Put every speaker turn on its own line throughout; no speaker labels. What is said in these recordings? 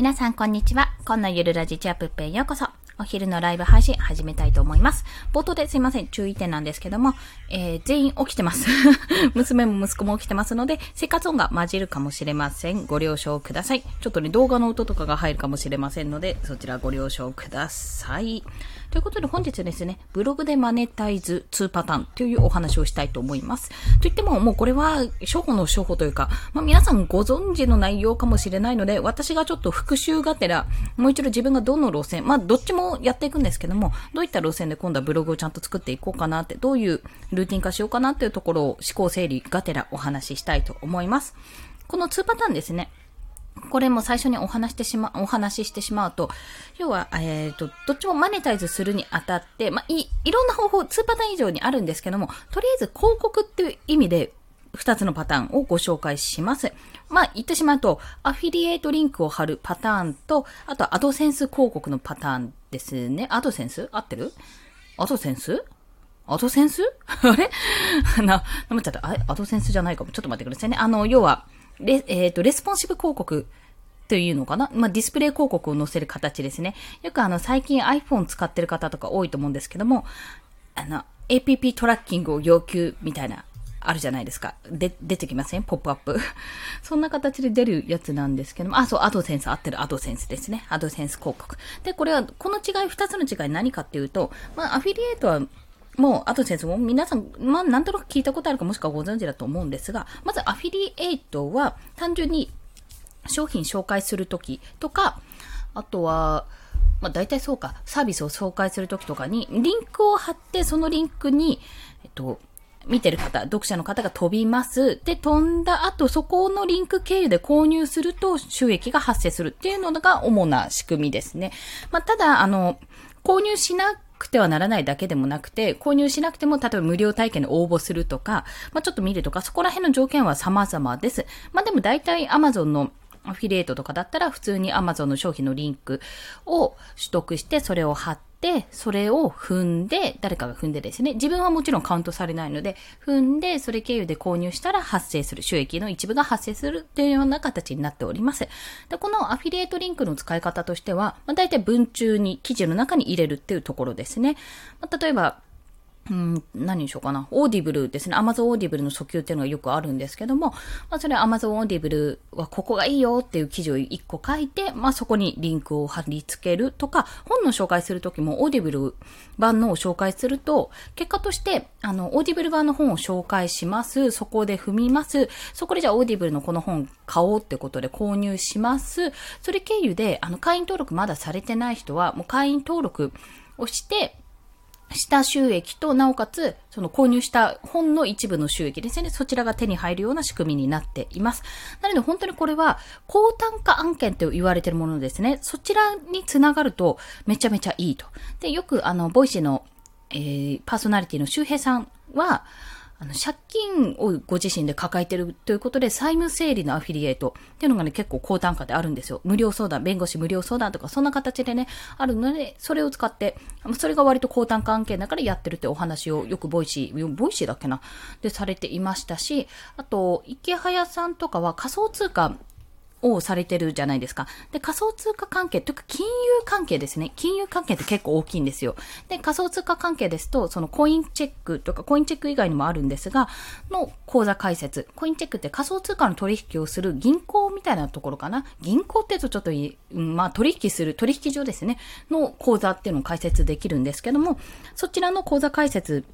皆さんこんにちは。今のゆるラジチアップッペへようこそ。お昼のライブ配信始めたいと思います。冒頭ですいません、注意点なんですけども、えー、全員起きてます。娘も息子も起きてますので、生活音が混じるかもしれません。ご了承ください。ちょっとね、動画の音とかが入るかもしれませんので、そちらご了承ください。ということで本日ですね、ブログでマネタイズ2パターンというお話をしたいと思います。といっても、もうこれは初歩の初歩というか、まあ、皆さんご存知の内容かもしれないので、私がちょっと復習がてら、もう一度自分がどの路線、まあどっちもやっていくんですけども、どういった路線で今度はブログをちゃんと作っていこうかなって、どういうルーティン化しようかなっていうところを思考整理がてらお話ししたいと思います。この2パターンですね。これも最初にお話してしま、お話ししてしまうと、要は、えっ、ー、と、どっちもマネタイズするにあたって、まあ、い、いろんな方法、2パターン以上にあるんですけども、とりあえず広告っていう意味で、2つのパターンをご紹介します。まあ、言ってしまうと、アフィリエイトリンクを貼るパターンと、あとアドセンス広告のパターンですね。アドセンス？合ってる？アドセンス？アドセンス？あ れ？な、なまっちゃった。あアドセンスじゃないかも。ちょっと待ってくださいね。あの、要は、レ、えっ、ー、と、レスポンシブ広告というのかな？まあ、ディスプレイ広告を載せる形ですね。よくあの、最近 iPhone 使ってる方とか多いと思うんですけども、あの、APP トラッキングを要求みたいな、あるじゃないですか。で、出てきません？ポップアップ。そんな形で出るやつなんですけども、あ、そう、アドセンス合ってるアドセンスですね。アドセンス広告。で、これは、この違い、二つの違い何かっていうと、まあ、アフィリエイトはもう、あと先生も皆さん、まあ、なんとなく聞いたことあるかもしくはご存知だと思うんですが、まずアフィリエイトは単純に商品紹介するときとか、あとは、まあ、大体そうか、サービスを紹介するときとかに、リンクを貼って、そのリンクに、えっと、見てる方、読者の方が飛びます。で、飛んだ後、そこのリンク経由で購入すると収益が発生するっていうのが主な仕組みですね。まあ、ただ、あの、購入しなくてはならないだけでもなくて、購入しなくても、例えば無料体験に応募するとか、まあ、ちょっと見るとか、そこら辺の条件は様々です。まあ、でも大体 Amazon のアフィリエイトとかだったら普通に Amazon の商品のリンクを取得してそれを貼って、それを踏んで、誰かが踏んでですね、自分はもちろんカウントされないので、踏んで、それ経由で購入したら発生する、収益の一部が発生するというような形になっております。で、このアフィリエイトリンクの使い方としては、まあ、大体文中に、記事の中に入れるっていうところですね。まあ、例えば、うん、何にしようかな。オーディブルですね。アマゾンオーディブルの訴求っていうのがよくあるんですけども、まあそれはアマゾンオーディブルはここがいいよっていう記事を1個書いて、まあそこにリンクを貼り付けるとか、本の紹介するときもオーディブル版のを紹介すると、結果として、あの、オーディブル版の本を紹介します。そこで踏みます。そこでじゃあオーディブルのこの本買おうってことで購入します。それ経由で、あの、会員登録まだされてない人は、もう会員登録をして、した収益と、なおかつ、その購入した本の一部の収益ですね。そちらが手に入るような仕組みになっています。なので本当にこれは、高単価案件と言われているものですね。そちらにつながると、めちゃめちゃいいと。で、よくあの、ボイシーの、えー、パーソナリティの周平さんは、あの、借金をご自身で抱えてるということで、債務整理のアフィリエイトっていうのがね、結構高単価であるんですよ。無料相談、弁護士無料相談とか、そんな形でね、あるので、それを使って、それが割と高単価案件だからやってるってお話をよくボイシー、ボイシーだっけな？でされていましたし、あと、池早さんとかは仮想通貨をされてるじゃないですか。で、仮想通貨関係というか金融関係ですね。金融関係って結構大きいんですよ。で、仮想通貨関係ですと、そのコインチェックとか、コインチェック以外にもあるんですが、の口座開設。コインチェックって仮想通貨の取引をする銀行みたいなところかな。銀行って言うとちょっといい、まあ取引する、取引所ですね。の口座っていうのを開設できるんですけども、そちらの口座開設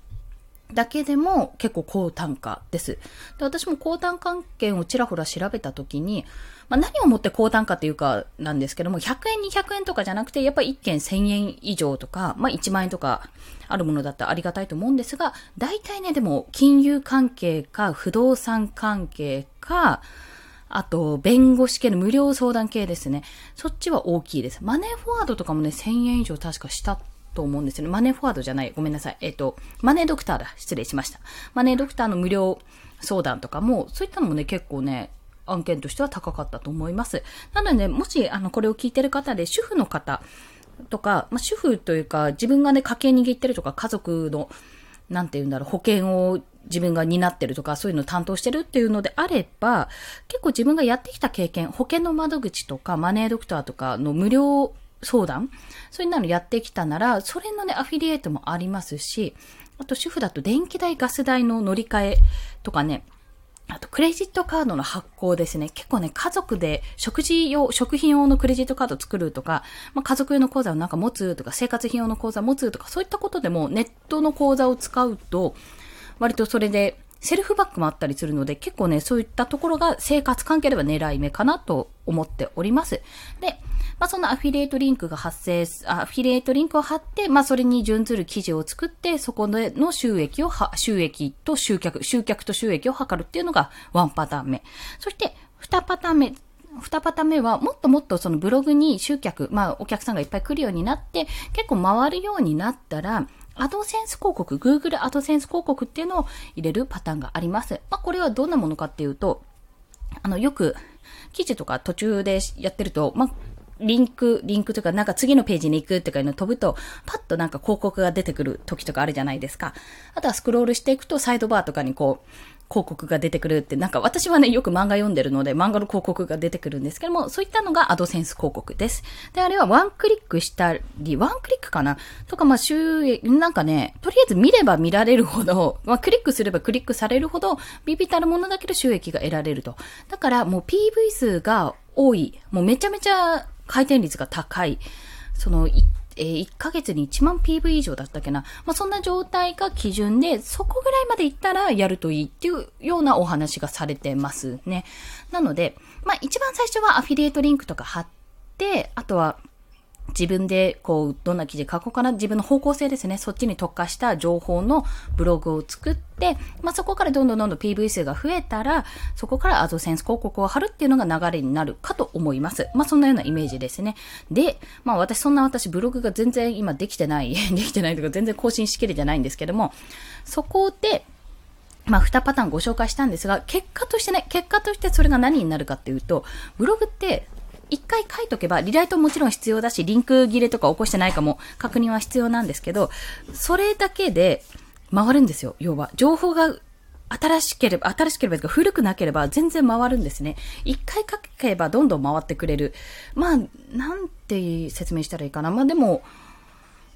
だけでも結構高単価です。で私も高単価件をちらほら調べたときに、まあ、何をもって高単価っていうかなんですけども、100円200円とかじゃなくて、やっぱり1件1000円以上とか、まあ、1万円とかあるものだったらありがたいと思うんですが、大体ね、でも金融関係か不動産関係か、あと、弁護士系の無料相談系ですね。そっちは大きいです。マネーフォワードとかもね、1000円以上確かしたと思うんですよね。マネーフォワードじゃない。ごめんなさい。えっ、ー、と、マネードクターだ。失礼しました。マネードクターの無料相談とかも、そういったのもね、結構ね、案件としては高かったと思います。なので、もし、あの、これを聞いてる方で、主婦の方とか、まあ、主婦というか、自分がね、家計握ってるとか、家族の、なんて言うんだろう、保険を自分が担ってるとか、そういうのを担当してるっていうのであれば、結構自分がやってきた経験、保険の窓口とか、マネードクターとかの無料相談？そういうのやってきたなら、それのね、アフィリエイトもありますし、あと主婦だと電気代、ガス代の乗り換えとかね、あと、クレジットカードの発行ですね。結構ね、家族で食事用、食品用のクレジットカード作るとか、まあ、家族用の口座をなんか持つとか、生活費用の口座持つとか、そういったことでもネットの口座を使うと、割とそれでセルフバックもあったりするので、結構ね、そういったところが生活関係では狙い目かなと思っております。で、まあ、そのアフィリエイトリンクが発生、アフィリエイトリンクを貼って、まあ、それに準ずる記事を作って、そこでの収益をは収益と集客、集客と収益を図るっていうのがワンパターン目。そして、二パターン目。二パターン目は、もっともっとそのブログに集客、まあ、お客さんがいっぱい来るようになって、結構回るようになったら、アドセンス広告、Google アドセンス広告っていうのを入れるパターンがあります。まあ、これはどんなものかっていうと、あの、よく、記事とか途中でやってると、まあ、リンク、リンクとか、なんか次のページに行くっていうの飛ぶと、パッとなんか広告が出てくる時とかあるじゃないですか。あとはスクロールしていくと、サイドバーとかにこう、広告が出てくるって、なんか私はね、よく漫画読んでるので、漫画の広告が出てくるんですけども、そういったのがアドセンス広告です。で、あれはワンクリックしたり、ワンクリックかな？とか、まあ、収益、なんかね、とりあえず見れば見られるほど、まあ、クリックすればクリックされるほど、ビビたるものだけど収益が得られると。だから、もう PV 数が多い。もうめちゃめちゃ回転率が高い。その、えー、1ヶ月に1万 PV 以上だったっけな。まあ、そんな状態が基準で、そこぐらいまで行ったらやるといいっていうようなお話がされてますね。なので、まあ、一番最初はアフィリエイトリンクとか貼って、あとは、自分でこう、どんな記事書こうかな、自分の方向性ですね、そっちに特化した情報のブログを作って、まあ、そこからどんどんどんどん PV 数が増えたら、そこからアドセンス広告を貼るっていうのが流れになるかと思います。まあ、そんなようなイメージですね。で、まあ、私、そんな私、ブログが全然今できてない、できてないとか全然更新しきれてないんですけども、そこで、まあ、2パターンご紹介したんですが、結果としてね、結果としてそれが何になるかっていうと、ブログって一回書いとけば、リライトもちろん必要だし、リンク切れとか起こしてないかも確認は必要なんですけど、それだけで回るんですよ、要は。情報が新しければ、新しければ、古くなければ全然回るんですね。一回書けばどんどん回ってくれる。まあ、なんて説明したらいいかな。まあでも、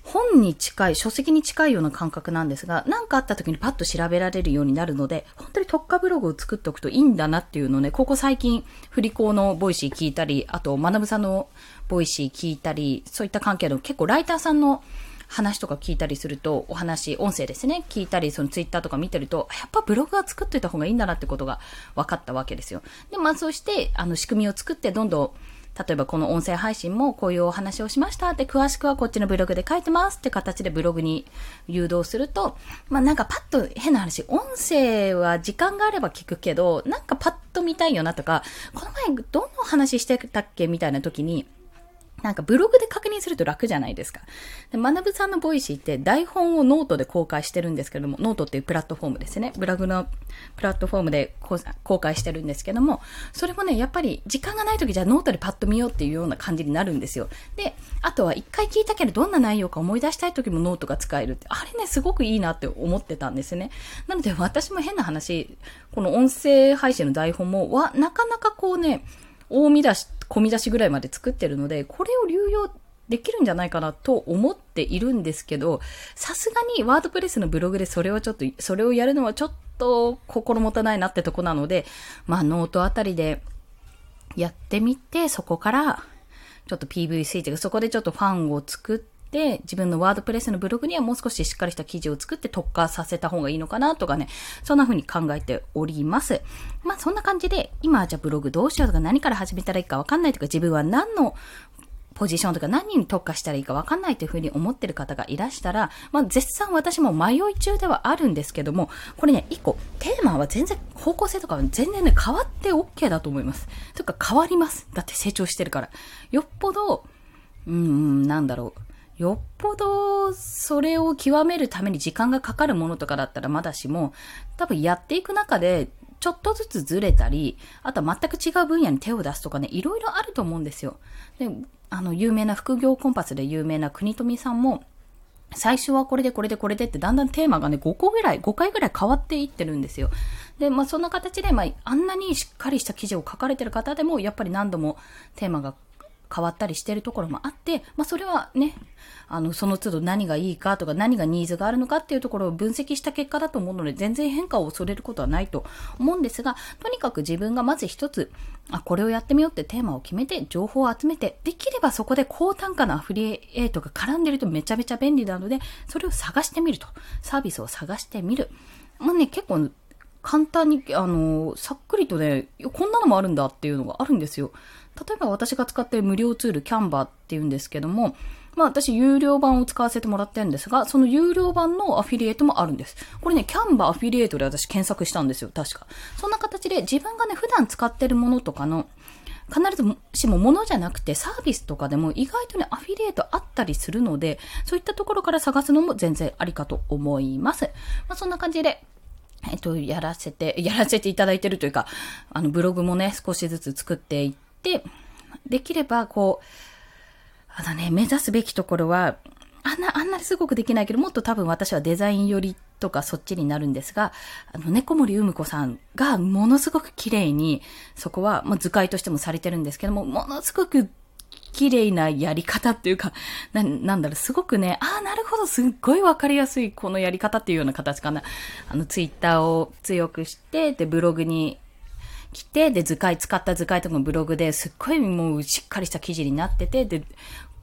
本に近い、書籍に近いような感覚なんですが、何かあった時にパッと調べられるようになるので、本当に特化ブログを作っておくといいんだなっていうのをね、ここ最近、振り子のボイシー聞いたり、あと、学さんのボイシー聞いたり、そういった関係の結構ライターさんの話とか聞いたりすると、お話、音声ですね、聞いたり、そのツイッターとか見てると、やっぱブログは作っておいた方がいいんだなってことが分かったわけですよ。で、まあそうして、あの仕組みを作ってどんどん例えばこの音声配信もこういうお話をしました。って詳しくはこっちのブログで書いてますって形でブログに誘導すると、まあなんかパッと変な話、音声は時間があれば聞くけど、なんかパッと見たいよなとか、この前どの話してたっけみたいな時に、なんかブログで確認すると楽じゃないですか。で、学さんの Voicy って台本をノートで公開してるんですけども、ノートっていうプラットフォームですね。ブログのプラットフォームで公開してるんですけども、それもね、やっぱり時間がない時じゃノートでパッと見ようっていうような感じになるんですよ。で、あとは一回聞いたけどどんな内容か思い出したい時もノートが使えるって、あれね、すごくいいなって思ってたんですね。なので私も変な話、この音声配信の台本も、わ、なかなかこうね、大見出し、小見出しぐらいまで作ってるので、これを流用できるんじゃないかなと思っているんですけど、さすがに WordPress のブログでそれをちょっと、それをやるのはちょっと心もとないなってとこなので、まあノートあたりでやってみて、そこからちょっと PVC というか、そこでちょっとファンを作って、で、自分の WordPress のブログにはもう少ししっかりした記事を作って特化させた方がいいのかなとかね、そんな風に考えております。まあそんな感じで、今じゃあブログどうしようとか何から始めたらいいかわかんないとか自分は何のポジションとか何に特化したらいいかわかんないというふうに思ってる方がいらしたら、まあ、絶賛私も迷い中ではあるんですけども、これね、一個、テーマは全然、方向性とかは全然ね、変わって OK だと思います。というか変わります。だって成長してるから。よっぽど、うん、なんだろう。よっぽどそれを極めるために時間がかかるものとかだったらまだしも、多分やっていく中でちょっとずつずれたり、あとは全く違う分野に手を出すとかね、いろいろあると思うんですよ。で、あの、有名な副業コンパスで有名な国富さんも、最初はこれでこれでこれでってだんだんテーマがね5個ぐらい、5回ぐらい変わっていってるんですよ。で、まあそんな形で、まああんなにしっかりした記事を書かれてる方でもやっぱり何度もテーマが変わったりしてるところもあって、まあそれはね、あの、その都度何がいいかとか何がニーズがあるのかっていうところを分析した結果だと思うので、全然変化を恐れることはないと思うんですが、とにかく自分がまず一つ、あ、これをやってみようってテーマを決めて、情報を集めて、できればそこで高単価のアフリエイトが絡んでるとめちゃめちゃ便利なので、それを探してみると。サービスを探してみる。もうね、結構簡単に、あの、さっくりとね、こんなのもあるんだっていうのがあるんですよ。例えば私が使っている無料ツール、キャンバーっていうんですけども、まあ私有料版を使わせてもらってるんですが、その有料版のアフィリエイトもあるんです。これね、キャンバーアフィリエイトで私検索したんですよ、確か。そんな形で自分がね、普段使ってるものとかの、必ずしも物じゃなくてサービスとかでも意外とね、アフィリエイトあったりするので、そういったところから探すのも全然ありかと思います。まあそんな感じで、えっと、やらせて、やらせていただいてるというか、あの、ブログもね、少しずつ作っていって、でできれば、こう、あのね、目指すべきところは、あんな、あんなにすごくできないけど、もっと多分私はデザイン寄りとかそっちになるんですが、あの、猫森うむ子さんがものすごく綺麗に、そこは、まあ、図解としてもされてるんですけども、ものすごく綺麗なやり方っていうか、な、なんだろう、すごくね、ああ、なるほど、すっごいわかりやすいこのやり方っていうような形かな。あの、ツイッターを強くして、で、ブログに来て、で、図解、使った図解とかブログですっごいもうしっかりした記事になってて、で、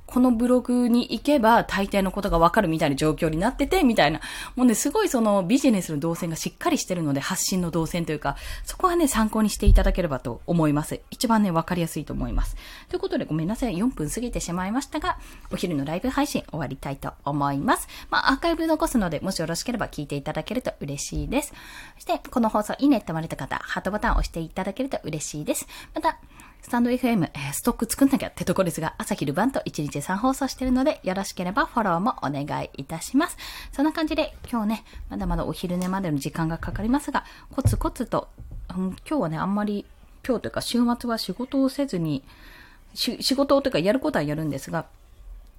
このブログに行けば大抵のことがわかるみたいな状況になってて、みたいな。もうね、すごいそのビジネスの動線がしっかりしてるので、発信の動線というか、そこはね、参考にしていただければと思います。一番ね、わかりやすいと思います。ということで、ごめんなさい。4分過ぎてしまいましたが、お昼のライブ配信終わりたいと思います。まあ、アーカイブ残すので、もしよろしければ聞いていただけると嬉しいです。そして、この放送いいねって思われた方、ハートボタンを押していただけると嬉しいです。また、スタンド FM、えー、ストック作んなきゃってとこですが、朝昼晩と1日3放送してるので、よろしければフォローもお願いいたします。そんな感じで、今日ね、まだまだお昼寝までの時間がかかりますが、コツコツと、うん、今日はね、あんまり、今日というか週末は仕事をせずに、仕事というかやることはやるんですが、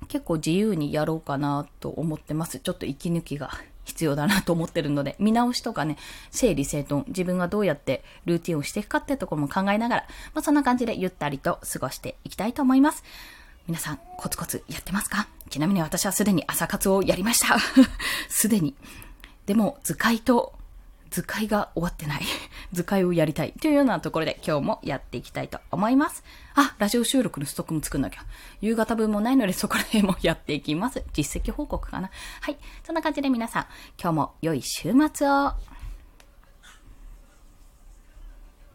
結構自由にやろうかなと思ってます。ちょっと息抜きが必要だなと思ってるので、見直しとかね、整理整頓、自分がどうやってルーティンをしていくかってところも考えながら、まあ、そんな感じでゆったりと過ごしていきたいと思います。皆さん、コツコツやってますか？ちなみに私はすでに朝活をやりました。すでに。でも、図解と図解が終わってない。図解をやりたい。というようなところで今日もやっていきたいと思います。あ、ラジオ収録のストックも作んなきゃ。夕方分もないのでそこら辺もやっていきます。実績報告かな。はい。そんな感じで皆さん、今日も良い週末を。